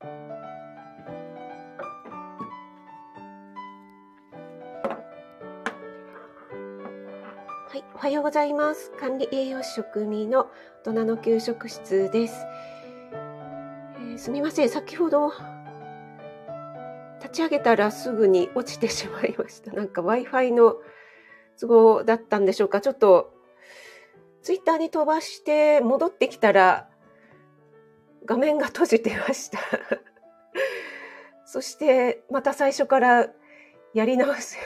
はい、おはようございます。管理栄養士食味の大人の給食室です。えーすみません、先ほど立ち上げたらすぐに落ちてしまいました。なんか Wi-Fi の都合だったんでしょうか。ちょっとツイッターに飛ばして戻ってきたら画面が閉じてました。そしてまた最初からやり直す。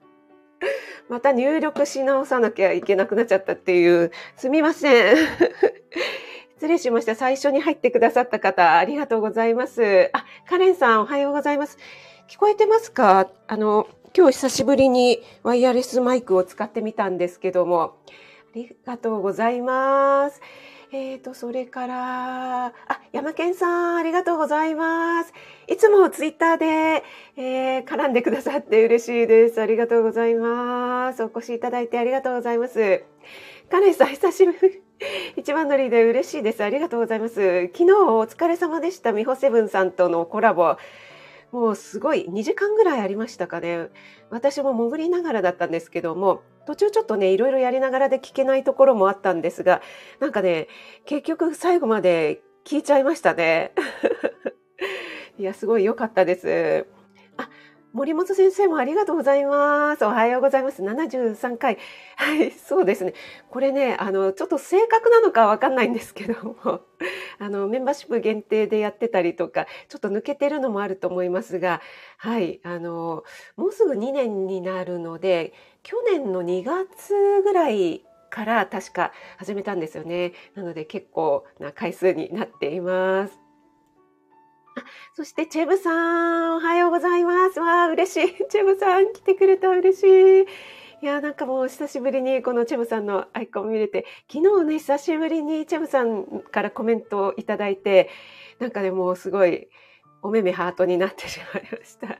また入力し直さなきゃいけなくなっちゃったっていう、すみません。失礼しました。最初に入ってくださった方、ありがとうございます。あ、カレンさん、おはようございます。聞こえてますか？あの、今日久しぶりにワイヤレスマイクを使ってみたんですけども、ありがとうございます。えーと、それから、あ、山健さん、ありがとうございます。いつもツイッターで、えー絡んでくださって嬉しいです。ありがとうございます。お越しいただいてありがとうございます。カレンさん、久しぶり。一番乗りで嬉しいです。ありがとうございます。昨日お疲れ様でした。美穂セブンさんとのコラボ。もうすごい2時間ぐらいありましたかね。私も潜りながらだったんですけども、途中ちょっとね、いろいろやりながらで聞けないところもあったんですが、なんかね、結局最後まで聞いちゃいましたね。いや、すごい良かったです。森本先生もありがとうございます。おはようございます。73回。はい、そうですね。これね、あの、ちょっと正確なのかわかんないんですけども、あの、メンバーシップ限定でやってたりとか、ちょっと抜けてるのもあると思いますが、はい、あの、もうすぐ2年になるので、去年の2月ぐらいから確か始めたんですよね。なので結構な回数になっています。あ そしてチェブさん、おはようございます。わあ、嬉しい。チェブさん来てくれた嬉しい。いや、なんかもう久しぶりにこのチェブさんのアイコン見れて、昨日ね、久しぶりにチェブさんからコメントをいただいて、なんかね、もうすごいお目目ハートになってしまいました。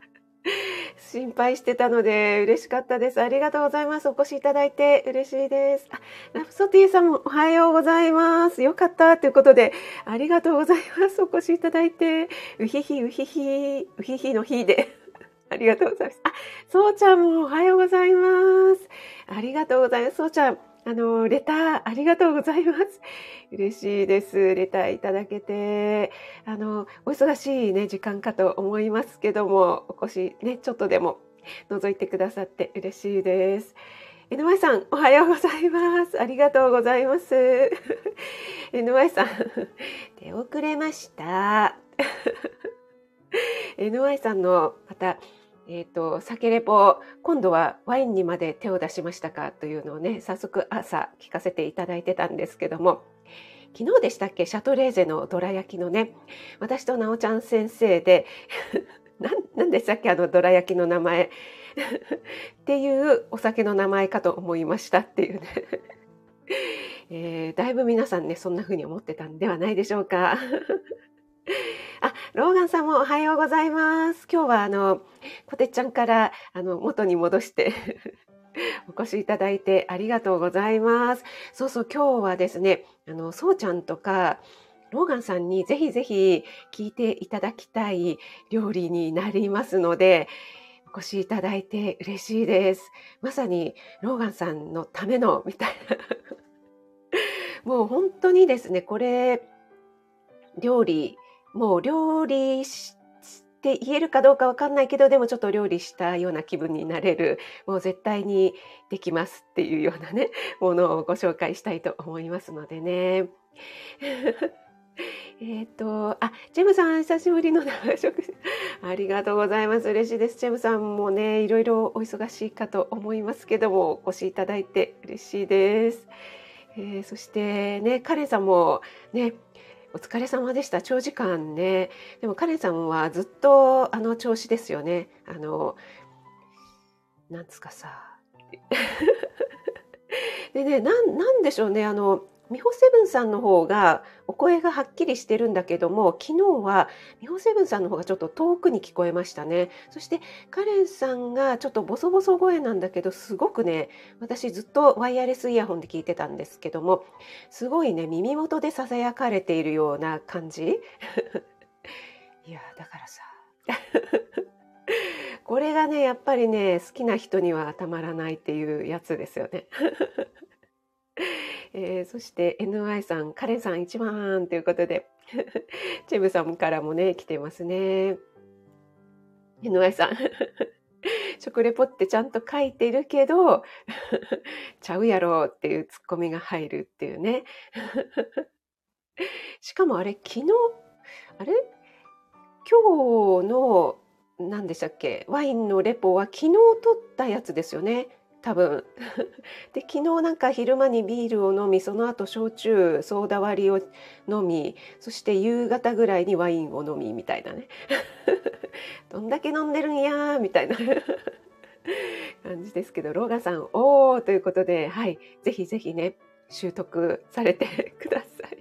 心配してたので嬉しかったです。ありがとうございます。お越しいただいて嬉しいです。あラプソティさんもおはようございます。よかったということで、ありがとうございます。お越しいただいて、うひひうひひ、うひひの日で。ありがとうございます。あ、そうちゃんもおはようございます。ありがとうございます。そうちゃん、あの、レターありがとうございます。嬉しいです。レターいただけて。あの、お忙しいね、時間かと思いますけども、お越しね、ちょっとでも覗いてくださって嬉しいです。NY さん、おはようございます。ありがとうございます。NY さん、出遅れました。NY さんのまた、えっ、と、酒レポ、今度はワインにまで手を出しましたかというのをね、早速朝聞かせていただいてたんですけども、昨日でしたっけシャトレーゼのどら焼きのね私となおちゃん先生で なんなんでしたっけあのどら焼きの名前っていうお酒の名前かと思いましたっていうね、えーだいぶ皆さんねそんな風に思ってたんではないでしょうか。あ、ローガンさんもおはようございます。今日はあの、こてっちゃんからあの元に戻して お越しいただいてありがとうございます。そうそう、今日はですね、あの、そうちゃんとか、ローガンさんにぜひぜひ聞いていただきたい料理になりますので、お越しいただいて嬉しいです。まさにローガンさんのためのみたいな。もう本当にですね、これ、料理、もう料理して言えるかどうかわかんないけど、でもちょっと料理したような気分になれる、もう絶対にできますっていうようなね、ものをご紹介したいと思いますのでね。えっと、あ、ジェムさん、久しぶりの生食事。ありがとうございます。嬉しいです。ジェムさんもね、いろいろお忙しいかと思いますけども、お越しいただいて嬉しいです。えーそしてね、カレンさんもね、お疲れ様でした。長時間ね。でもカレンさんはずっとあの調子ですよね。あの、なんつかさ。でね、なん、なんでしょうね。あの、美穂セブンさんの方がお声がはっきりしてるんだけども、昨日は美穂セブンさんの方がちょっと遠くに聞こえましたね。そしてカレンさんがちょっとボソボソ声なんだけど、すごくね、私ずっとワイヤレスイヤホンで聞いてたんですけども、すごいね、耳元で囁かれているような感じ いや、だからさ。これがね、やっぱりね、好きな人にはたまらないっていうやつですよね。えー、そして NY さん、カレンさん一番ということで、チェブさんからもね、来てますね。NY さん、食レポってちゃんと書いてるけど、ちゃうやろっていうツッコミが入るっていうね。しかもあれ、昨日、あれ？今日の、何でしたっけ？ワインのレポは昨日撮ったやつですよね。多分 で昨日なんか昼間にビールを飲みその後焼酎ソーダ割りを飲みそして夕方ぐらいにワインを飲みみたいなね どんだけ飲んでるんやみたいな 感じですけどローガさんおーということではいぜひぜひね習得されてください。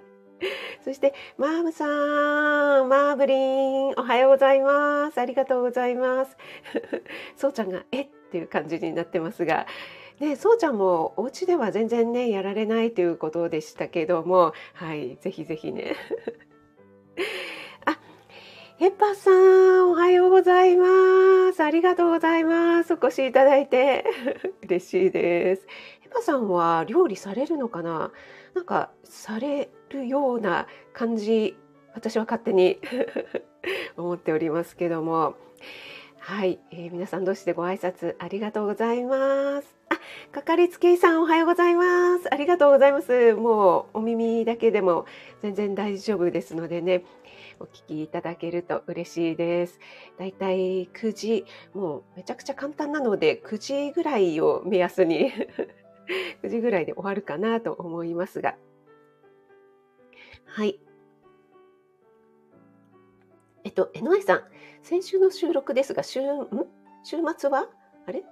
そして、マーブさん、マーブリン、おはようございます。ありがとうございます。そうちゃんが、えっっていう感じになってますが、ね、そうちゃんもお家では全然ね、やられないということでしたけども、はい、ぜひぜひね。あ、ヘッパーさん、おはようございます。ありがとうございます。お越しいただいて 嬉しいです。ヘッパーさんは料理されるのかな？なんか、されるような感じ、私は勝手に 思っておりますけども、はい、えー、皆さん同士でご挨拶ありがとうございます。あ、かかりつけ医さんおはようございます。ありがとうございます。もうお耳だけでも全然大丈夫ですのでね、お聞きいただけると嬉しいです。だいたい9時、もうめちゃくちゃ簡単なので9時ぐらいを目安に 9時ぐらいで終わるかなと思いますが。はい。えっと、江上さん、先週の収録ですが、週、ん？週末は？あれ？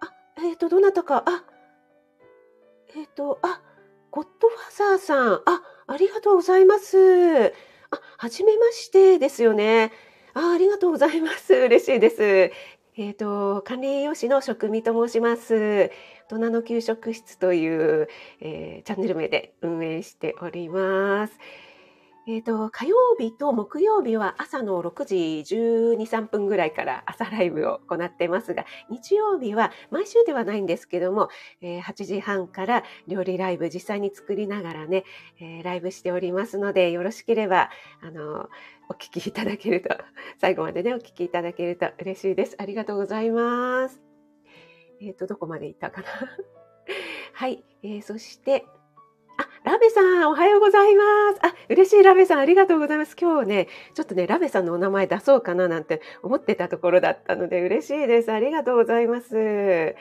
あ、えっ、ー、と、どなたか、あ、えっ、ー、と、あ、ゴッドファザーさん、あ、ありがとうございます。あ、はじめましてですよね。あ、ありがとうございます。嬉しいです。えっ、ー、と、管理栄養士の職味と申します。大人の給食室という、え、チャンネル名で運営しております。えっ、ー、と、火曜日と木曜日は朝の6時12、3分ぐらいから朝ライブを行ってますが、日曜日は毎週ではないんですけども、えー、8時半から料理ライブ実際に作りながらね、えー、ライブしておりますので、よろしければ、あの、お聞きいただけると、最後までね、お聞きいただけると嬉しいです。ありがとうございます。えっ、と、どこまで行ったかな はい、えー、そして、ラベさん、おはようございます。あ、嬉しいラベさん、ありがとうございます。今日ね、ちょっとね、ラベさんのお名前出そうかななんて思ってたところだったので嬉しいです。ありがとうございます。え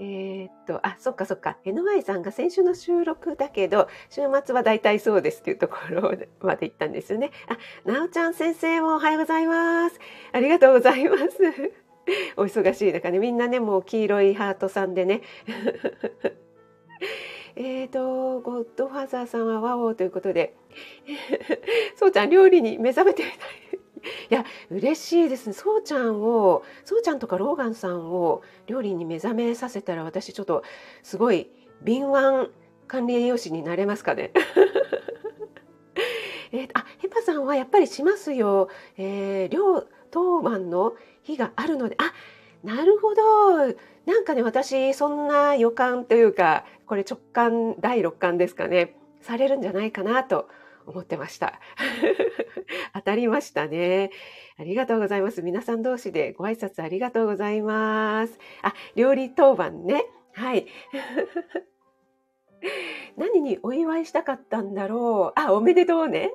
ー、っと、あ、そっかそっか。NY さんが先週の収録だけど、週末は大体そうですっていうところまで行ったんですよね。あ、なおちゃん先生もおはようございます。ありがとうございます。お忙しい中ね、みんなね、もう黄色いハートさんでね。えっ、ー、と、ゴッドファーザーさんはワオということで、そうちゃん料理に目覚めてみたい。いや、嬉しいですね。そうちゃんを、そうちゃんとかローガンさんを料理に目覚めさせたら私ちょっとすごい敏腕管理栄養士になれますかね。えー、あ、ヘパさんはやっぱりしますよ。えー、両当番の日があるので、あ、なるほど。なんかね、私、そんな予感というか、これ直感、第六感ですかね、されるんじゃないかなと思ってました。当たりましたね。ありがとうございます。皆さん同士でご挨拶ありがとうございます。あ、料理当番ね。はい。何にお祝いしたかったんだろう。あ、おめでとうね。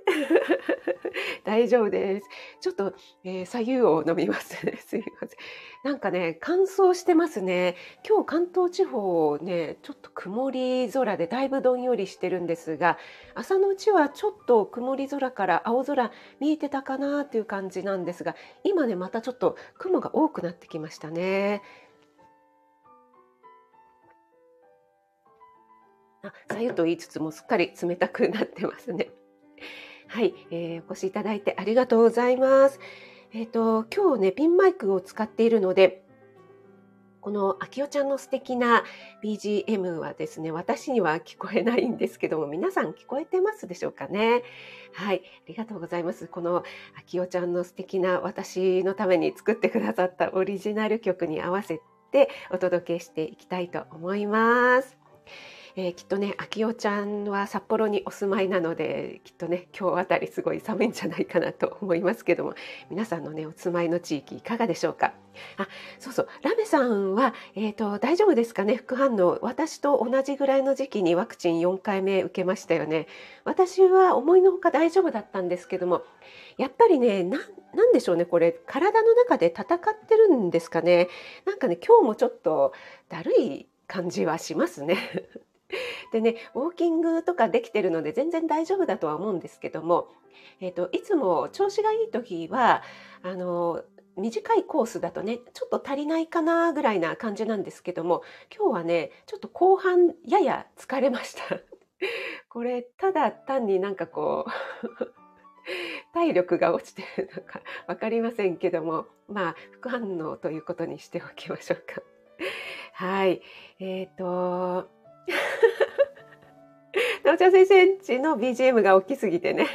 大丈夫です。ちょっと、えー、左右を飲みます。すいません。なんかね、乾燥してますね。今日関東地方ね、ちょっと曇り空でだいぶどんよりしてるんですが、朝のうちはちょっと曇り空から青空見えてたかなっていう感じなんですが、今ね、またちょっと雲が多くなってきましたね。さゆと言いつつもすっかり冷たくなってますね。はい、えー、お越しいただいてありがとうございます。えっ、ー、と、今日ね、ピンマイクを使っているので、このあきおちゃんの素敵な BGM はですね、私には聞こえないんですけども、皆さん聞こえてますでしょうかね。はい、ありがとうございます。このあきおちゃんの素敵な私のために作ってくださったオリジナル曲に合わせてお届けしていきたいと思います。えー、きっとね、秋代ちゃんは札幌にお住まいなので、きっとね、今日あたりすごい寒いんじゃないかなと思いますけども、皆さんのね、お住まいの地域いかがでしょうか？あ、そうそう、ラメさんは、えっ、ー、と、大丈夫ですかね、副反応。私と同じぐらいの時期にワクチン4回目受けましたよね。私は思いのほか大丈夫だったんですけども、やっぱりね、ななんでしょうね、これ、体の中で戦ってるんですかね。なんかね、今日もちょっとだるい感じはしますね。でねウォーキングとかできてるので全然大丈夫だとは思うんですけども、えーと、いつも調子がいい時はあの短いコースだとねちょっと足りないかなぐらいな感じなんですけども今日はねちょっと後半やや疲れました。これただ単になんかこう 体力が落ちてるのか分かりませんけどもまあ副反応ということにしておきましょうか。はいえっ、ー、となおちゃん先生んちの BGM が大きすぎてね。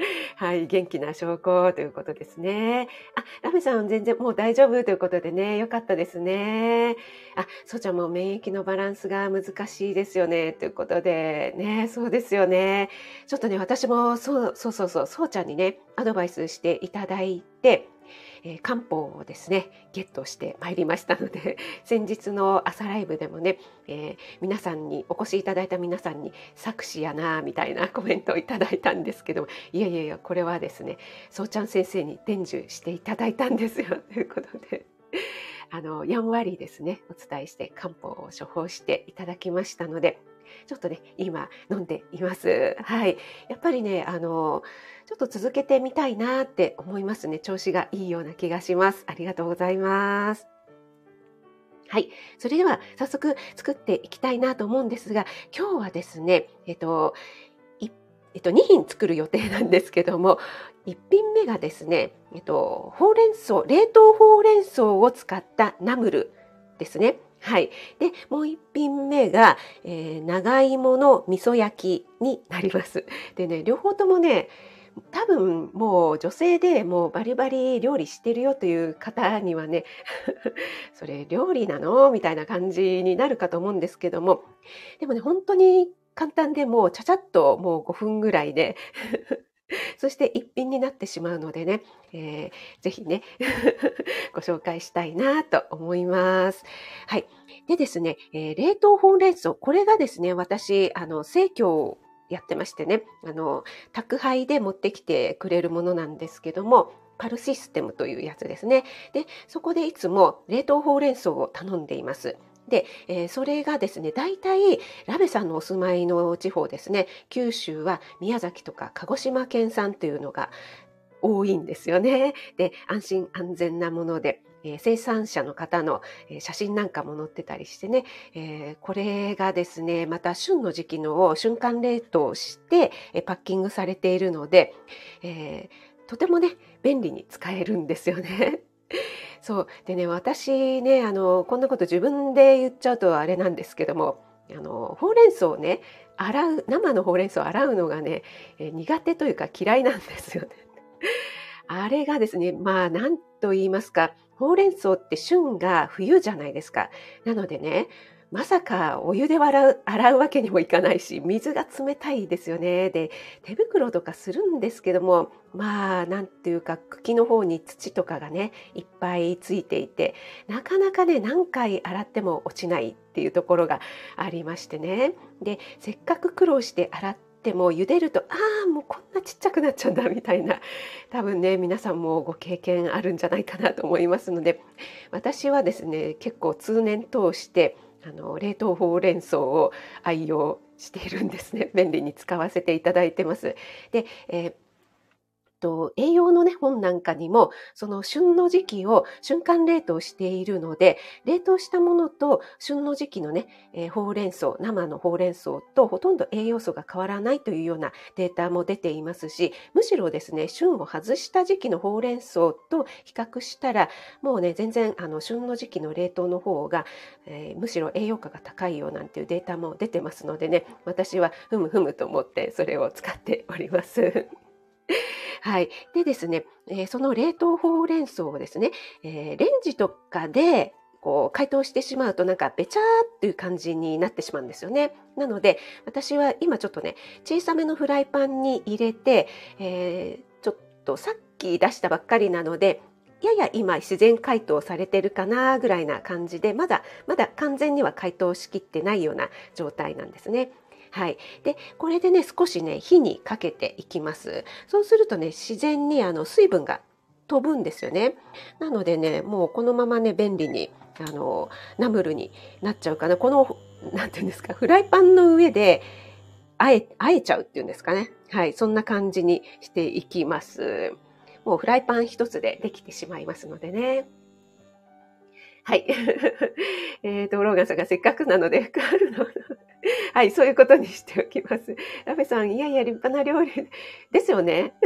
はい、元気な証拠ということですね。あ、ラメさん全然もう大丈夫ということでね、よかったですね。あ、そうちゃんも免疫のバランスが難しいですよね、ということで、ね、そうですよね。ちょっとね、私もそう、そうそうそう、そうちゃんにね、アドバイスしていただいて、えー、漢方をですねゲットしてまいりましたので 先日の朝ライブでもね、えー、皆さんにお越しいただいた皆さんに作詞やなみたいな コメントをいただいたんですけどいやいやいやこれはですねそうちゃん先生に伝授していただいたんですよ ということで。あのやんわりですねお伝えして漢方を処方していただきましたのでちょっとね今飲んでいます。はいやっぱりねあのちょっと続けてみたいなって思いますね。調子がいいような気がします。ありがとうございます。はい。それでは早速作っていきたいなと思うんですが、今日はですね、えっと、えっと、2品作る予定なんですけども、1品目がですね、えっと、ほうれん草、冷凍ほうれん草を使ったナムルですね。はい。で、もう一品目が、えー、長芋の味噌焼きになります。でね、両方ともね、多分もう女性でもうバリバリ料理してるよという方にはね それ料理なの？みたいな感じになるかと思うんですけどもでもね本当に簡単でもうちゃちゃっともう5分ぐらいで そして一品になってしまうのでね、えー、ぜひね ご紹介したいなと思います。はい。でですね、えー、冷凍ほうれん草、これがですね、私、あの、生協やってましてねあの宅配で持ってきてくれるものなんですけどもパルシステムというやつですねでそこでいつも冷凍ほうれん草を頼んでいますで、えー、それがですね大体ラベさんのお住まいの地方ですね九州は宮崎とか鹿児島県産というのが多いんですよね。で安心安全なものでえー、生産者の方の、えー、写真なんかも載ってたりしてね、えー、これがですねまた旬の時期のを瞬間冷凍して、えパッキングされているので、えとてもね便利に使えるんですよね。そうでね私ねあのこんなこと自分で言っちゃうとあれなんですけどもあのほうれん草をね洗う生のほうれん草を洗うのがね、苦手というか嫌いなんですよね。あれがですねまあ何と言いますかほうれん草って旬が冬じゃないですか。なのでね、まさかお湯で洗う洗うわけにもいかないし、水が冷たいですよね。で、手袋とかするんですけども、まあ、なんていうか、茎の方に土とかがね、いっぱいついていて、なかなかね、何回洗っても落ちないっていうところがありましてね。で、せっかく苦労して洗ってでも茹でるとああもうこんなちっちゃくなっちゃうんだみたいな多分ね皆さんもご経験あるんじゃないかなと思いますので私はですね結構通年通してあの冷凍ほうれん草を愛用しているんですね便利に使わせていただいてます。で、えーと、栄養のね、本なんかにも、その旬の時期を瞬間冷凍しているので、冷凍したものと旬の時期のね、えー、ほうれん草、生のほうれん草とほとんど栄養素が変わらないというようなデータも出ていますし、むしろですね、旬を外した時期のほうれん草と比較したら、もうね、全然あの旬の時期の冷凍の方が、えー、むしろ栄養価が高いよなんていうデータも出てますのでね、私はふむふむと思ってそれを使っております。はい。でですね、えー、その冷凍ほうれん草をですね、えー、レンジとかでこう解凍してしまうとなんかべちゃーっていう感じになってしまうんですよね。なので私は今ちょっとね小さめのフライパンに入れて、えー、ちょっとさっき出したばっかりなのでやや今自然解凍されてるかなぐらいな感じでまだまだ完全には解凍しきってないような状態なんですね。はい。で、これでね、少しね、火にかけていきます。そうするとね、自然にあの水分が飛ぶんですよね。なのでね、もうこのままね、便利に、あの、ナムルになっちゃうかな。この、なんていうんですか、フライパンの上で、あえ、あえちゃうっていうんですかね。はい。そんな感じにしていきます。もうフライパン一つでできてしまいますのでね。はい。えっ、と、ローガンさんがせっかくなので、カールの はい、そういうことにしておきます。ラベさん、いやいや、立派な料理 ですよね。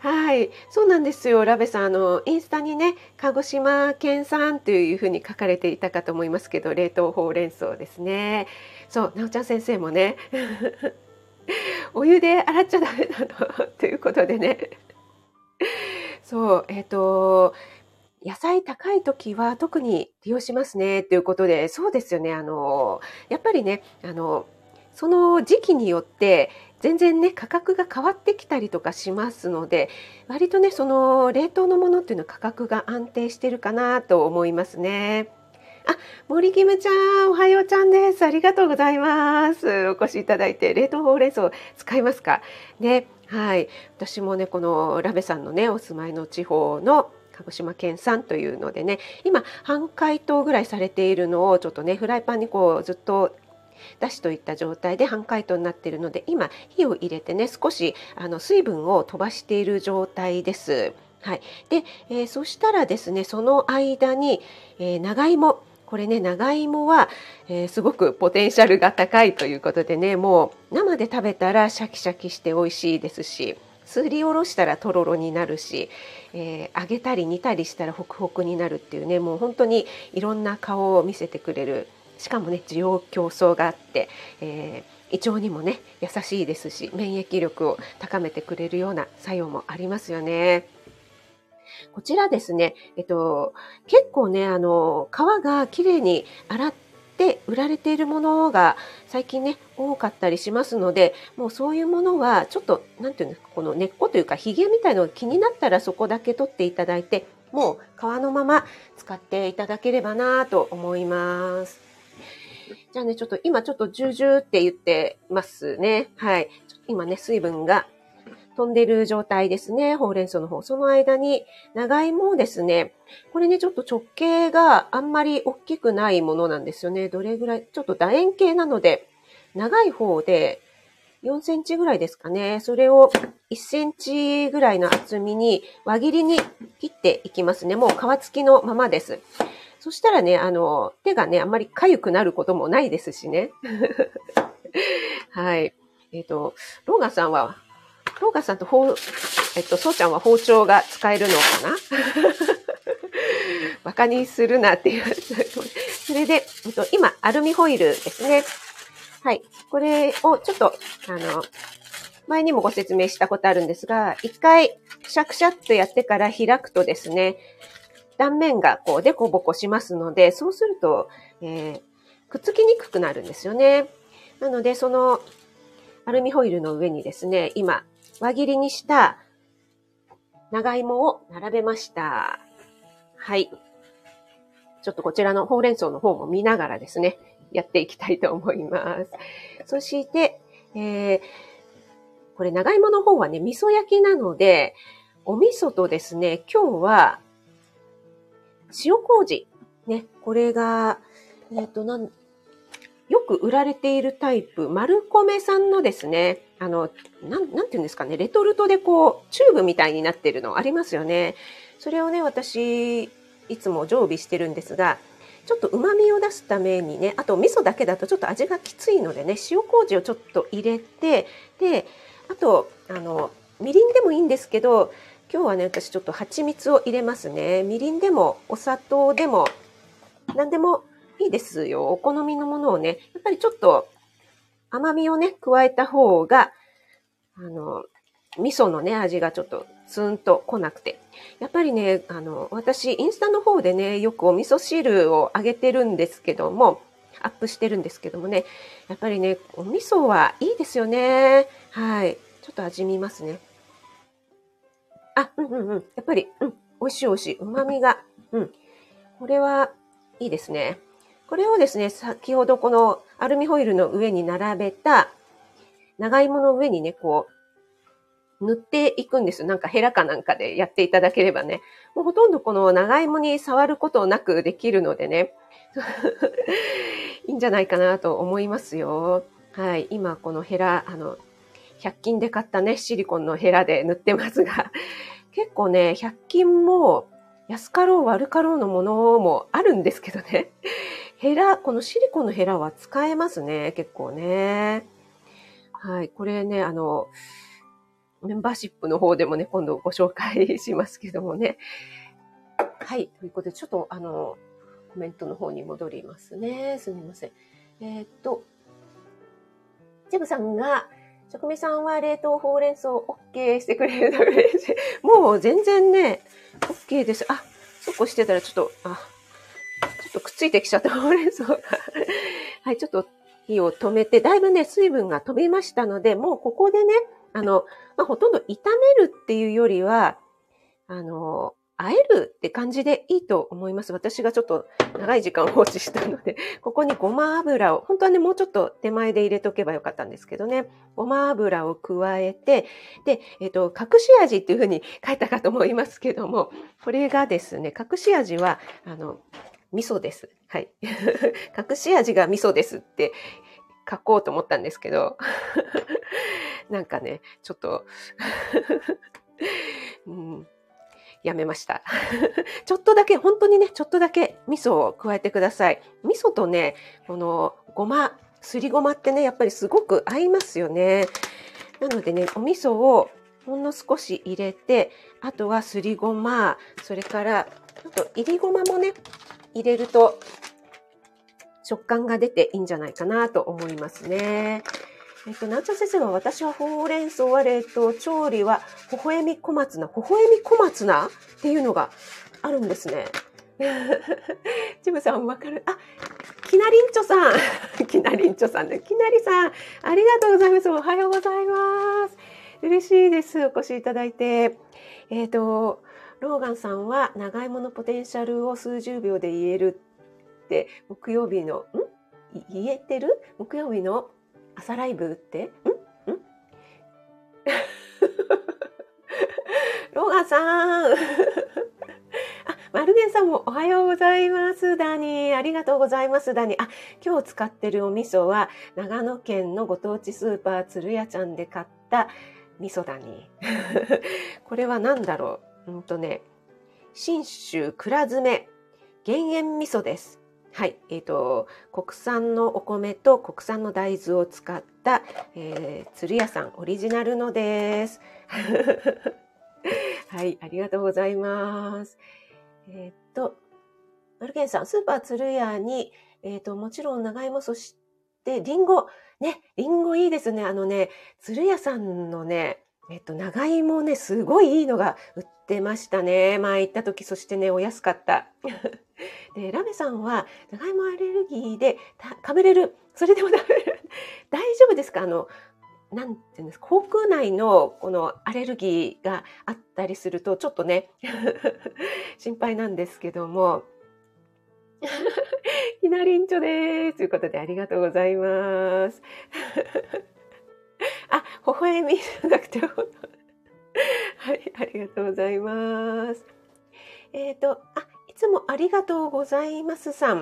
はい、そうなんですよ。ラベさん、あの、インスタにね、鹿児島県産というふうに書かれていたかと思いますけど、冷凍ほうれん草ですね。そう、なおちゃん先生もね、お湯で洗っちゃダメなのということでね。そう、えっ、ー、と、野菜高い時は特に利用しますねっていうことで、そうですよね。あの、やっぱりね、あの、その時期によって全然ね価格が変わってきたりとかしますので割とねその冷凍のものっていうのは価格が安定してるかなと思いますね。あ、森キムちゃん、おはようちゃんです。ありがとうございます。お越しいただいて、冷凍ほうれん草使いますか？ね。はい。私もね、このラベさんのね、お住まいの地方の鹿児島県産というのでね今半解凍ぐらいされているのをちょっとねフライパンにこうずっと出しといった状態で半解凍になっているので今火を入れてね少しあの水分を飛ばしている状態です。はい、で、えー、そしたらですねその間に、えー、長芋。これね長芋は、えー、すごくポテンシャルが高いということでねもう生で食べたらシャキシャキして美味しいですし。すりおろしたらとろろになるし、えー、揚げたり煮たりしたらホクホクになるっていうねもう本当にいろんな顔を見せてくれるしかもね需要競争があって、えー、胃腸にもね優しいですし免疫力を高めてくれるような作用もありますよね。こちらですね、えっと、結構ね、あの、皮がきれいに洗っで売られているものが最近ね多かったりしますのでもうそういうものはちょっと何て言うんですかこの根っこというかひげみたいのが気になったらそこだけ取っていただいてもう皮のまま使っていただければなと思います。じゃあね、ちょっと今ちょっとジュジュって言ってますね。はい。今ね、水分が飛んでる状態ですね。ほうれん草の方。その間に、長芋をですね、これね、ちょっと直径があんまり大きくないものなんですよね。どれぐらい、ちょっと楕円形なので、長い方で4センチぐらいですかね。それを1センチぐらいの厚みに輪切りに切っていきますね。もう皮付きのままです。そしたらね、あの、手がね、あんまり痒くなることもないですしね。はい。えっ、ー、と、ローガさんはローガさんとほう、えっと、そうちゃんは包丁が使えるのかな？バカにするなっていう。それで、えっと、今、アルミホイルですね。はい。これをちょっと、あの、前にもご説明したことあるんですが、一回、くしゃくしゃっとやってから開くとですね、断面がこう、デコボコしますので、そうすると、えー、くっつきにくくなるんですよね。なので、その、アルミホイルの上にですね、今、輪切りにした長芋を並べました。はい。ちょっとこちらのほうれん草の方も見ながらですね、やっていきたいと思います。そして、えー、これ長芋の方はね、味噌焼きなので、お味噌とですね、今日は、塩麹。ね、これが、えっ、ー、と、なん、よく売られているタイプ、丸米さんのですね、あの、なん、なんていうんですかね、レトルトでこう、チューブみたいになってるのありますよね。それをね、私、いつも常備してるんですが、ちょっと旨味を出すためにね、あと味噌だけだとちょっと味がきついのでね、塩麹をちょっと入れて、で、あと、あの、みりんでもいいんですけど、今日はね、私ちょっと蜂蜜を入れますね。みりんでもお砂糖でも何でもいいですよ。お好みのものをね、やっぱりちょっと甘みをね、加えた方が、あの、味噌のね、味がちょっとツンと来なくて。やっぱりね、あの、私、インスタの方でね、よくお味噌汁をあげてるんですけども、アップしてるんですけどもね、やっぱりね、お味噌はいいですよね。はい。ちょっと味見ますね。あ、うんうんうん。やっぱり、うん。美味しい美味しい。旨味が。うん。これはいいですね。これをですね、先ほどこのアルミホイルの上に並べた長芋の上にね、こう、塗っていくんですよ。なんかヘラかなんかでやっていただければね。もうほとんどこの長芋に触ることなくできるのでね。いいんじゃないかなと思いますよ。はい。今このヘラ、あの、100均で買ったね、シリコンのヘラで塗ってますが、結構ね、100均も安かろう悪かろうのものもあるんですけどね。ヘラ、このシリコンのヘラは使えますね、結構ね。はい、これね、あの、メンバーシップの方でもね、今度ご紹介しますけどもね。はい、ということで、ちょっとあの、コメントの方に戻りますね。すみません。えー、っと、ジェブさんが、職味さんは冷凍ほうれん草 OK してくれるの嬉しい。もう全然ね、OK です。あ、そこしてたらちょっと、あ、とくっついてきちゃった。ほうれん草がはい、ちょっと火を止めて、だいぶね、水分が飛びましたので、もうここでね、あの、まあ、ほとんど炒めるっていうよりは、あの、あえるって感じでいいと思います。私がちょっと長い時間放置したので、ここにごま油を、本当はね、もうちょっと手前で入れとけばよかったんですけどね、ごま油を加えて、で、えっ、と、隠し味っていうふうに書いたかと思いますけども、これがですね、隠し味は、あの、味噌です。はい。隠し味が味噌ですって書こうと思ったんですけど、なんかね、ちょっと うん、やめました。ちょっとだけ、本当にね、ちょっとだけ味噌を加えてください。味噌とね、このごま、すりごまってね、やっぱりすごく合いますよね。なのでね、お味噌をほんの少し入れて、あとはすりごま、それからちょっといりごまもね、入れると食感が出ていいんじゃないかなと思いますね。えっと、なんちゃ先生は私はほうれん草は冷凍、調理は微笑み小松菜。微笑み小松菜っていうのがあるんですね。チムさんわかるあ、きなりんちょさん。きなりんちょさんね。きなりさん、ありがとうございます。おはようございます。嬉しいです。お越しいただいて。えっ、ー、と、ローガンさんは長芋のポテンシャルを数十秒で言えるって木曜日のん？言えてる？木曜日の朝ライブって？ん？ん？ローガンさん あ、マルゲンさんもおはようございます。ダニー。ありがとうございます。ダニー。あ、今日使ってるお味噌は長野県のご当地スーパー鶴屋ちゃんで買った味噌だに。これは何だろう？うんとね、信州蔵詰減塩味噌です。はい、えっ、ー、と国産のお米と国産の大豆を使った、えー、鶴屋さんオリジナルのです。はい、ありがとうございます。えっ、と、マルケンさん、スーパー鶴屋に、えっ、ー、と、もちろん長芋、そしてリンゴ。ね、リンゴいいですね。あのね、鶴屋さんのね、えっと、長芋ね、すごいいいのが売ってましたね。前行った時、そしてね、お安かった。で、ラメさんは、長芋アレルギーで食べれる？それでも食べる？大丈夫ですか？あの、なんていうんですか、口腔内のこのアレルギーがあったりすると、ちょっとね、心配なんですけども、ひなりんちょです。ということで、ありがとうございます。あ、微笑みじゃなくて、はい、ありがとうございます。えっ、ー、と、あ、いつもありがとうございますさん。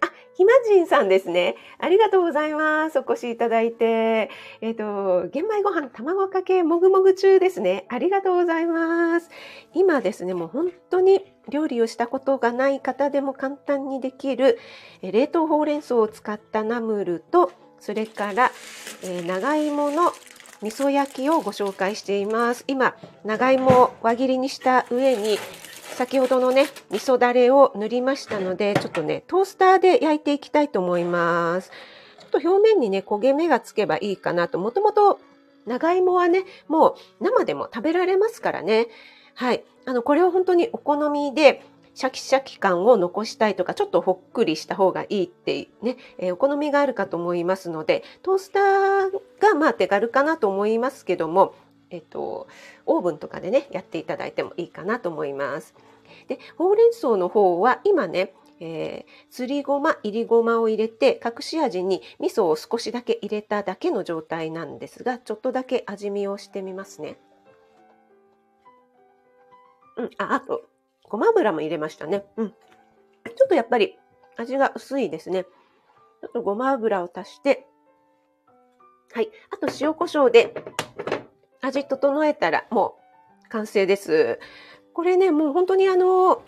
あ、ひまじんさんですね。ありがとうございます。お越しいただいて。えっ、ー、と、玄米ご飯卵かけもぐもぐ中ですね。ありがとうございます。今ですね、もう本当に料理をしたことがない方でも簡単にできる冷凍ほうれん草を使ったナムルと、それから、えー、長芋の味噌焼きをご紹介しています。今、長芋を輪切りにした上に、先ほどのね、味噌だれを塗りましたので、ちょっとね、トースターで焼いていきたいと思います。ちょっと表面にね、焦げ目がつけばいいかなと。もともと長芋はね、もう生でも食べられますからね。はい。あの、これは本当にお好みで、シャキシャキ感を残したいとか、ちょっとほっくりした方がいいってね、えー、お好みがあるかと思いますので、トースターがまあ手軽かなと思いますけども、えっと、オーブンとかでね、やっていただいてもいいかなと思います。で、ほうれん草の方は今ね、えー、すりごま、いりごまを入れて、隠し味に味噌を少しだけ入れただけの状態なんですが、ちょっとだけ味見をしてみますね。うん、あ、あと、ごま油も入れましたね。うん。ちょっとやっぱり味が薄いですね。ちょっとごま油を足して、はい。あと塩コショウで味整えたらもう完成です。これね、もう本当にあの、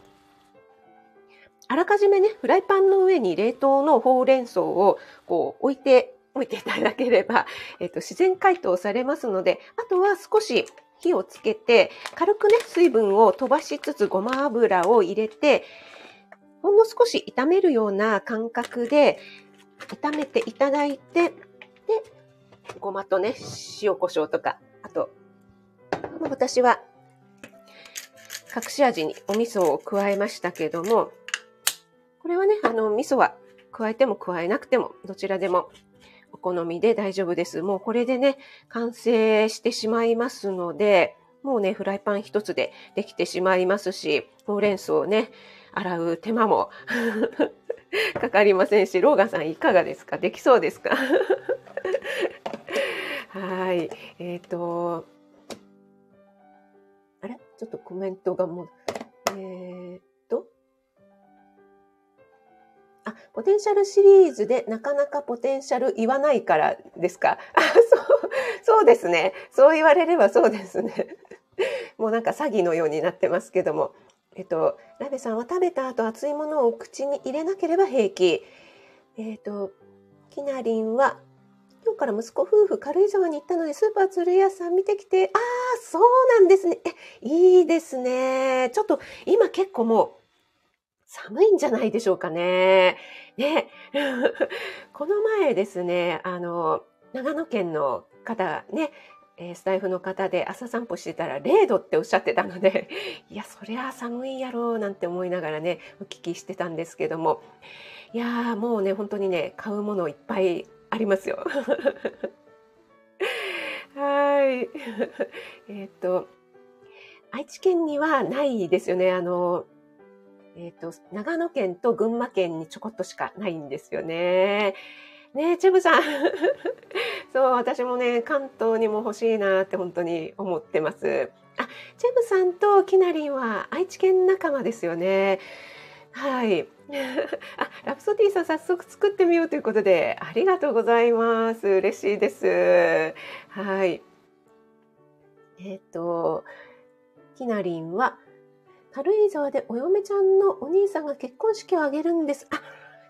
あらかじめね、フライパンの上に冷凍のほうれん草をこう置いて、置いていただければ、えっと、自然解凍されますので、あとは少し火をつけて、軽くね、水分を飛ばしつつごま油を入れて、ほんの少し炒めるような感覚で炒めていただいて、で、ごまとね、塩コショウとか、あと、私は隠し味にお味噌を加えましたけども、これはね、あの、味噌は加えても加えなくても、どちらでもお好みで大丈夫です。もうこれでね、完成してしまいますので、もうね、フライパン一つでできてしまいますし、ほうれん草をね、洗う手間も かかりませんし、ローガンさんいかがですか？できそうですか？はい。えっ、ー、と、あれ？ちょっとコメントがもう、えー、あ、ポテンシャルシリーズでなかなかポテンシャル言わないからですか？あ、そう、そうですね。そう言われればそうですね。もうなんか詐欺のようになってますけども。えっと、ラベさんは食べた後熱いものを口に入れなければ平気。えっと、きなりんは、今日から息子夫婦軽井沢に行ったのでスーパー鶴屋さん見てきて、ああ、そうなんですね。え、いいですね。ちょっと今結構もう寒いんじゃないでしょうかね。ね。この前ですね、あの、長野県の方ね、スタイフの方で朝散歩してたら0度っておっしゃってたので、いや、そりゃ寒いやろうなんて思いながらね、お聞きしてたんですけども、いやーもうね、本当にね、買うものいっぱいありますよ。はい。えっと、愛知県にはないですよね。あの、えっ、ー、と、長野県と群馬県にちょこっとしかないんですよね。ねえ、チェブさん。そう、私もね、関東にも欲しいなって本当に思ってます。あ、チェブさんとキナリンは愛知県仲間ですよね。はい。あ、ラプソディさん早速作ってみようということで、ありがとうございます。嬉しいです。はい。えっ、ー、と、キナリンは、軽井沢でお嫁ちゃんのお兄さんが結婚式を挙げるんです。あ、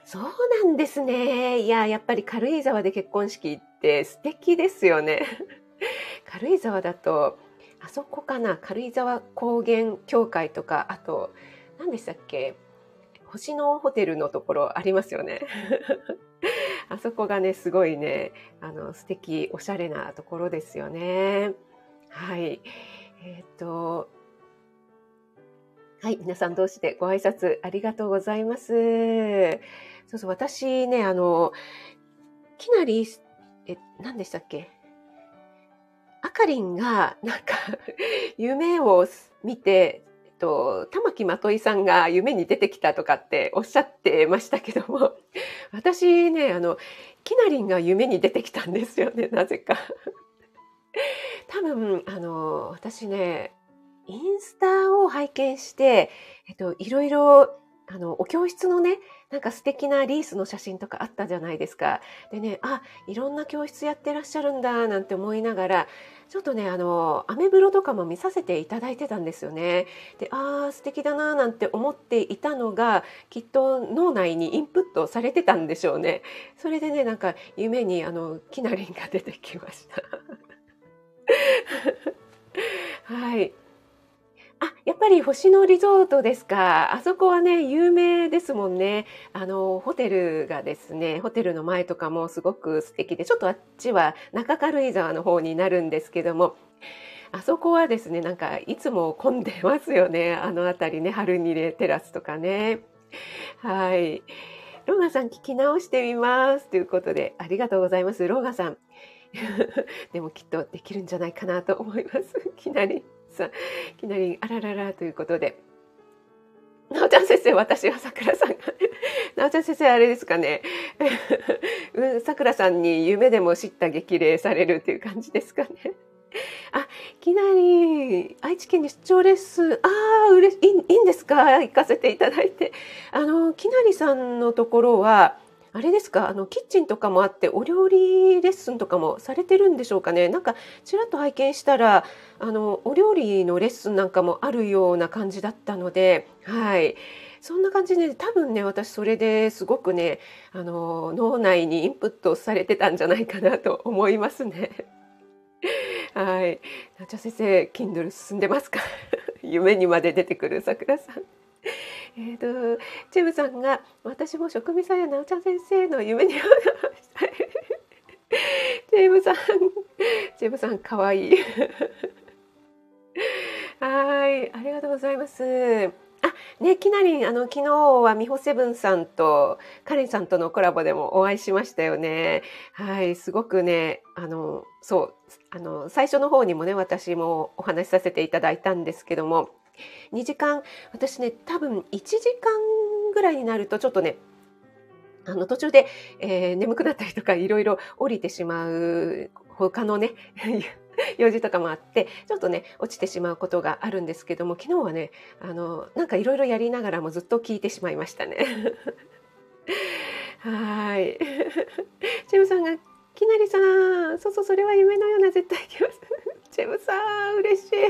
そうなんですね。いや、やっぱり軽井沢で結婚式って素敵ですよね。軽井沢だと、あそこかな、軽井沢高原協会とか、あと、何でしたっけ、星のホテルのところありますよね。あそこがね、すごいね、あの、素敵、おしゃれなところですよね。はい。えっ、ー、と、はい、皆さん同士でご挨拶ありがとうございます。そうそう、私ね、あの、きなり、え、何でしたっけ？あかりんが、なんか 夢を見て、えっと、玉木まといさんが夢に出てきたとかっておっしゃってましたけども、私ね、あの、きなりんが夢に出てきたんですよね、なぜか。多分、あの、私ね、インスタを拝見して、えっと、いろいろ、あの、お教室のね、なんか素敵なリースの写真とかあったじゃないですか。でね、あ、いろんな教室やってらっしゃるんだ、なんて思いながら、ちょっとね、あの、アメブロとかも見させていただいてたんですよね。で、ああ、素敵だな、なんて思っていたのが、きっと脳内にインプットされてたんでしょうね。それでね、なんか夢に、あの、キナリンが出てきました。はい。あ、やっぱり星野リゾートですか。あそこはね、有名ですもんね。あの、ホテルがですね、ホテルの前とかもすごく素敵で、ちょっとあっちは中軽井沢の方になるんですけども、あそこはですね、なんかいつも混んでますよね。あの辺りね、春にレテラスとかね。はい。ローガさん聞き直してみます。ということで、ありがとうございます。ローガさん。でもきっとできるんじゃないかなと思います。い きなり。さん、いきなり、あらららということで。なおちゃん先生、私はさくらさんが、なおちゃん先生、あれですかね。さくらさんに夢でも知った激励されるっていう感じですかね。あ、いきなり、愛知県に出張レッスン、ああ、うれしい、いいんですか？行かせていただいて。あの、きなりさんのところは、あれですか？あのキッチンとかもあってお料理レッスンとかもされてるんでしょうかね？なんかちらっと拝見したらあのお料理のレッスンなんかもあるような感じだったのではいそんな感じで多分ね私それですごくねあの脳内にインプットされてたんじゃないかなと思いますね。はい。なちゃ先生、Kindle 進んでますか？夢にまで出てくる桜さん。えっ、ー、とチェムさんが私も職味さんやなおちゃん先生の夢に会いました チェムさんチェムさん可愛い。はいありがとうございます。あねきなりんあの昨日はみほセブンさんとカレンさんとのコラボでもお会いしましたよね。はいすごくねあのそうあの最初の方にもね私もお話しさせていただいたんですけども。2時間私ね多分1時間ぐらいになるとちょっとねあの途中で、えー、眠くなったりとかいろいろ降りてしまう他のね 用事とかもあってちょっとね落ちてしまうことがあるんですけども昨日はねあのなんかいろいろやりながらもずっと聞いてしまいましたね。はい。チェムさんがきなりさん、そうそう、それは夢のような絶対行きます。チェムさん、嬉しい。あ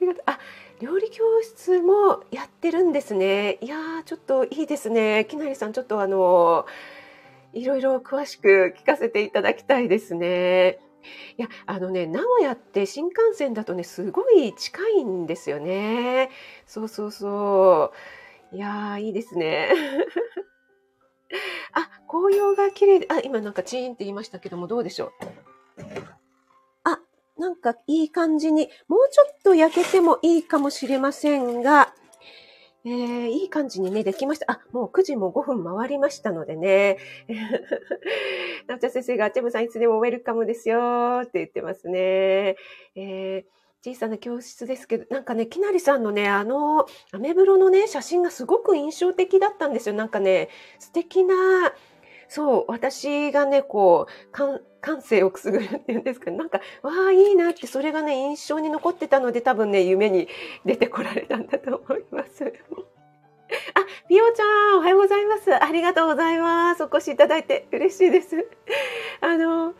りがとう。あ、料理教室もやってるんですね。いやー、ちょっといいですね。きなりさん、ちょっとあの、いろいろ詳しく聞かせていただきたいですね。いや、あのね、名古屋って新幹線だとね、すごい近いんですよね。そうそうそう。いやー、いいですね。あ、紅葉が綺麗で、あ、今なんかチーンって言いましたけども、どうでしょう？なんかいい感じに、もうちょっと焼けてもいいかもしれませんが、えー、いい感じにね、できました。あ、もう9時も5分回りましたのでね。なおちゃん先生が、チェムさんいつでもウェルカムですよって言ってますね。えー小さな教室ですけど、なんかね、きなりさんのね、あの、アメブロのね、写真がすごく印象的だったんですよ。なんかね、素敵な、そう、私がね、こう、感感性をくすぐるっていうんですか、なんか、わあ、いいなって、それがね、印象に残ってたので、多分ね、夢に出てこられたんだと思います。あ、ピオちゃん、おはようございます。ありがとうございます。お越しいただいて嬉しいです。あの、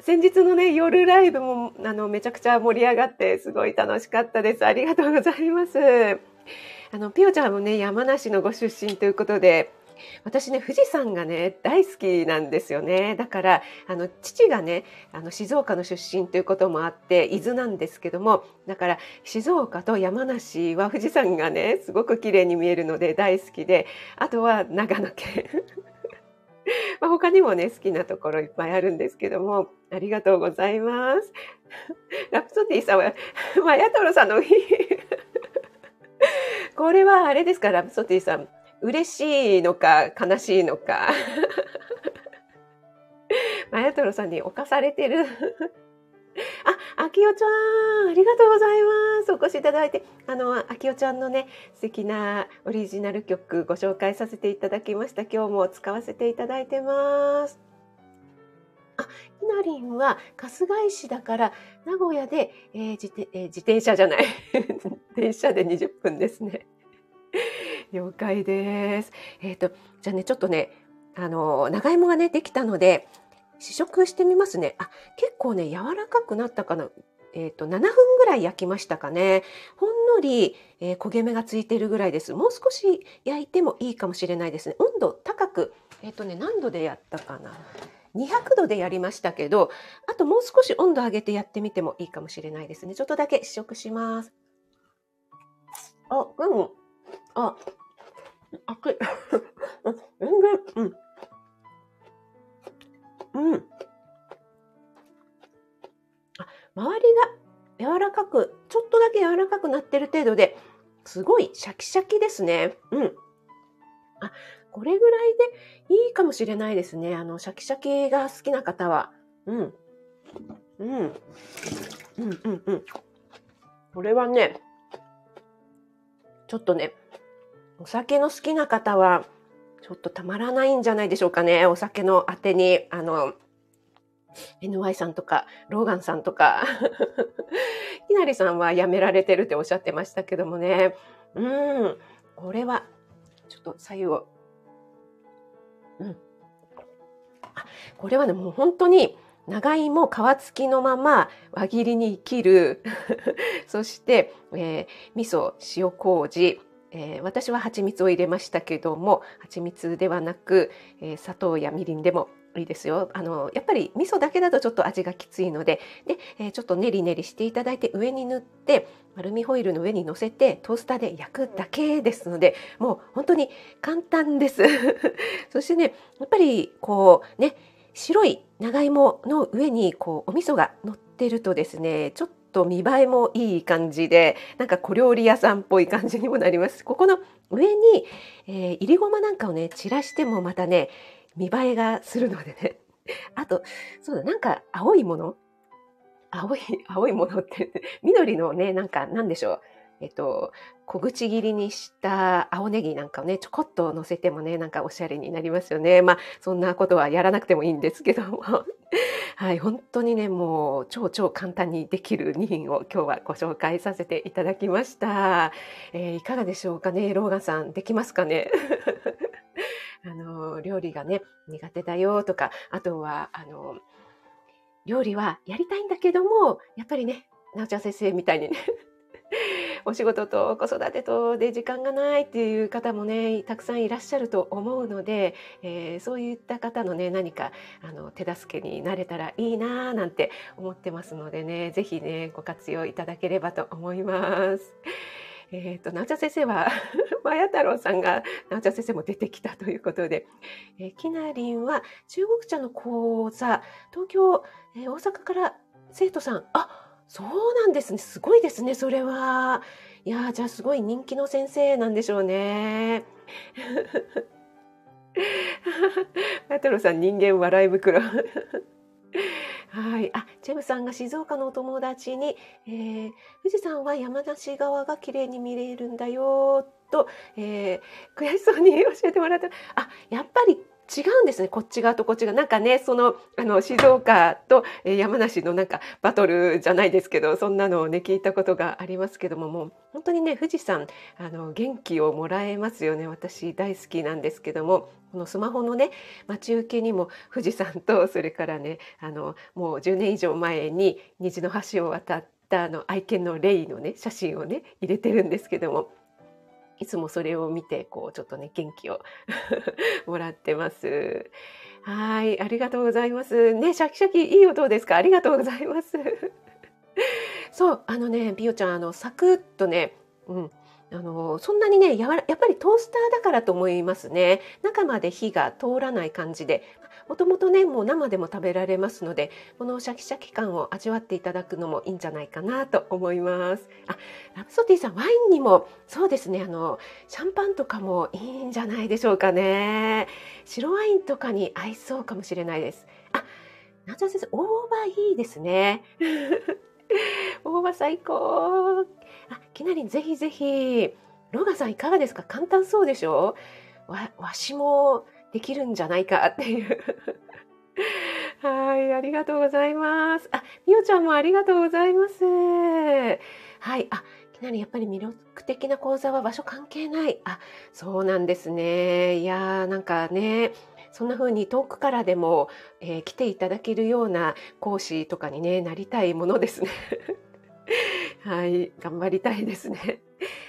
先日のね、夜ライブも、あの、めちゃくちゃ盛り上がって、すごい楽しかったです。ありがとうございます。あの、ピオちゃんもね、山梨のご出身ということで、私ね富士山がね大好きなんですよね。だからあの父がねあの静岡の出身ということもあって伊豆なんですけどもだから静岡と山梨は富士山がねすごく綺麗に見えるので大好きであとは長野県。まあ、他にもね好きなところいっぱいあるんですけどもありがとうございます。ラプソディさんはマヤトロさんのこれはあれですか？ラプソディさん。嬉しいのか悲しいのか。マヤトロさんに侵されてる。あ、あきおちゃん、ありがとうございます。お越しいただいて、あの、あきおちゃんのね、素敵なオリジナル曲ご紹介させていただきました。今日も使わせていただいてます。あ、ひなりんは春日井市だから名古屋で、えー自えー、自転車じゃない 電車で20分ですね。了解です。えっ、ー、と、じゃあね、ちょっとね、あの、長芋がね、できたので、試食してみますね。あ、結構ね、柔らかくなったかな。えっ、ー、と、7分ぐらい焼きましたかね。ほんのり、えー、焦げ目がついてるぐらいです。もう少し焼いてもいいかもしれないですね。温度高く、えっ、ー、とね、何度でやったかな。200度でやりましたけど、あともう少し温度上げてやってみてもいいかもしれないですね。ちょっとだけ試食します。あ、うん。あ、熱い。全然、うん。うん。あ、周りが柔らかく、ちょっとだけ柔らかくなってる程度で、すごいシャキシャキですね。うん。あ、これぐらいでいいかもしれないですね。あの、シャキシャキが好きな方は。うん。うん。うんうんうん。これはね、ちょっとね、お酒の好きな方は、ちょっとたまらないんじゃないでしょうかね。お酒のあてに、あの、NY さんとか、ローガンさんとか、きなりさんはやめられてるっておっしゃってましたけどもね。うん、これは、ちょっと左右を。うん。あ、これはね、もう本当に、長芋皮付きのまま輪切りに切る。そして、えー、味噌、塩麹、えー、私は蜂蜜を入れましたけども蜂蜜ではなく、えー、砂糖やみりんでもいいですよ。あのやっぱり味噌だけだとちょっと味がきついのでで、えー、ちょっとねりねりしていただいて上に塗ってアルミホイルの上に乗せてトースターで焼くだけですのでもう本当に簡単です。そしてねやっぱりこうね白い長芋の上にこうお味噌が乗ってるとですねちょっと見栄えもいい感じでなんか小料理屋さんっぽい感じにもなります。ここの上に、えー、いりごまなんかをね散らしてもまたね見栄えがするのでね。あとそうだなんか青いもの？青い青いものって緑のねなんかなんでしょう？えっと、小口切りにした青ネギなんかをね、ちょこっと乗せてもね、なんかおしゃれになりますよね。まあ、そんなことはやらなくてもいいんですけども。はい、本当にね、もう超超簡単にできる2品を今日はご紹介させていただきました。えー、いかがでしょうかね、ローガンさん、できますかね？あの、料理がね、苦手だよとか、あとは、あの、料理はやりたいんだけども、やっぱりね、なおちゃん先生みたいにねお仕事と子育てとで時間がないっていう方もねたくさんいらっしゃると思うので、えー、そういった方のね何かあの手助けになれたらいいななんて思ってますのでね是非ねご活用いただければと思います。えっ、ー、と、なおちゃん先生は、まや太郎さんが、なおちゃん先生も出てきたということで、えー、きなりんは中国茶の講座、東京、えー、大阪から生徒さん、あ、そうなんですね。すごいですね、それは。いやじゃあすごい人気の先生なんでしょうね。マトロさん、人間笑い袋。はい。あ、チェムさんが静岡のお友達に、えー、富士山は山梨側が綺麗に見れるんだよ、と、えー、悔しそうに教えてもらった。あ、やっぱり違うんですね。こっち側とこっち側。なんかねそのあの静岡と山梨のなんかバトルじゃないですけどそんなのをね聞いたことがありますけどももう本当にね富士山あの元気をもらえますよね。私大好きなんですけどもこのスマホのね待ち受けにも富士山とそれからねあのもう10年以上前に虹の橋を渡ったあの愛犬のレイのね写真をね入れてるんですけどもいつもそれを見て、こう、ちょっとね、元気を もらってます。はい、ありがとうございます。ね、シャキシャキ、いい音ですか？ありがとうございます。そう、あのね、ビオちゃん、あの、サクッとね、うん、あのそんなにねやわやっぱりトースターだからと思いますね中まで火が通らない感じでもともとねもう生でも食べられますのでこのシャキシャキ感を味わっていただくのもいいんじゃないかなと思います。あラプソディさんワインにもそうですねあのシャンパンとかもいいんじゃないでしょうかね。白ワインとかに合いそうかもしれないです。あ夏先生大葉いいですね。大葉最高。あきなりぜひぜひ。ロガさんいかがですか？簡単そうでしょ？わわしもできるんじゃないかっていう はい、ありがとうございます。あ、みおちゃんもありがとうございます。はい、あ、きなりやっぱり魅力的な講座は場所関係ない。あ、そうなんですね。いやーなんかね、そんな風に遠くからでも、えー、来ていただけるような講師とかにね、なりたいものですね。はい、頑張りたいですね。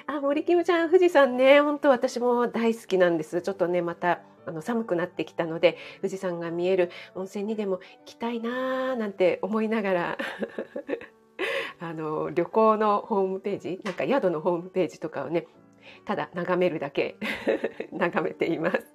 あ、森キムちゃん、富士山ね、本当私も大好きなんです。ちょっとね、また、あの、寒くなってきたので、富士山が見える温泉にでも行きたいなーなんて思いながら あの、旅行のホームページ、なんか宿のホームページとかをね、ただ眺めるだけ 眺めています。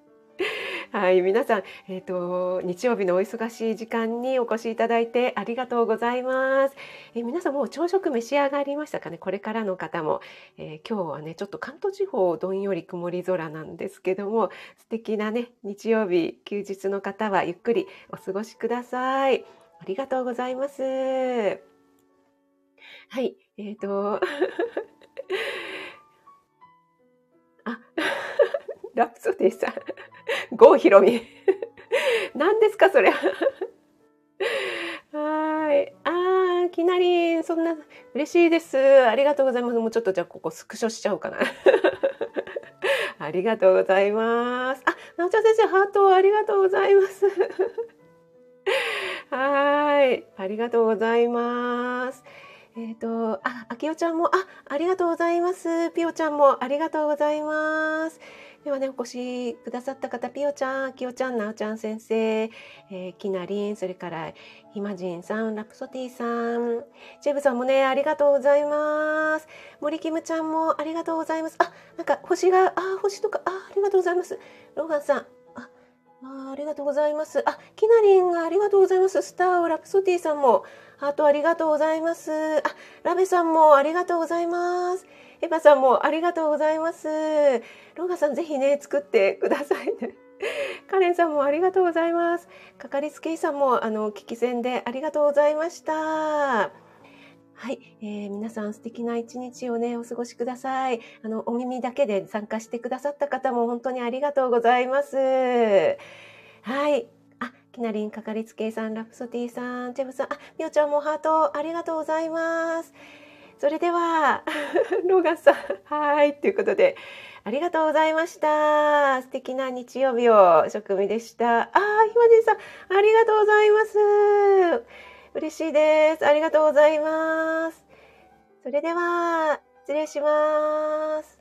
はい、皆さん、えっ、ー、と、日曜日のお忙しい時間にお越しいただいてありがとうございます。えー、皆さんもう朝食召し上がりましたかね？これからの方も、えー、今日はね、ちょっと関東地方どんより曇り空なんですけども、素敵なね、日曜日、休日の方はゆっくりお過ごしください。ありがとうございます。はい、えっ、ー、と、あ、ラプソディさん。郷ひろみ。何ですか、それ。はい。あー、きなり、そんな、嬉しいです。ありがとうございます。もうちょっとじゃあ、ここスクショしちゃおうかな。ありがとうございます。あ、なおちゃん先生、ハートありがとうございます。はい。ありがとうございます。えっ、ー、と、あ、あきおちゃんも、あ、ありがとうございます。ぴおちゃんもありがとうございます。ではね、お越しくださった。方、ピオちゃん、キヨちゃん、ナオちゃん先生、えー、キナリン、それからヒマジンさん、ラプソティさん、ジェブさん。もね、ありがとうございます。森キムちゃん。もありがとうございます。あ、なんか星が、あ、星とか、あ、ありがとうございます。ローガンさん、あ、あありがとうございます。あ、キナリンがありがとうございます。スターを、ラプソティさん。も、ハートありがとうございます。あ、ラベさん。もありがとうございます。エヴァさんもありがとうございます。ローガさんぜひね、作ってくださいね。カレンさんもありがとうございます。かかりつけ医さんもあの聞き戦でありがとうございました。はい、えー、皆さん素敵な一日をね、お過ごしください。あの、お耳だけで参加してくださった方も本当にありがとうございます。はい。あ、きなりんかかりつけ医さん、ラプソティさん、ジェブさん、あ、みおちゃんもハートありがとうございます。それでは、ローガンさん、はい、ということで、ありがとうございました。素敵な日曜日を食味でした。あ、ひまじんさん、ありがとうございます。嬉しいです。ありがとうございます。それでは、失礼します。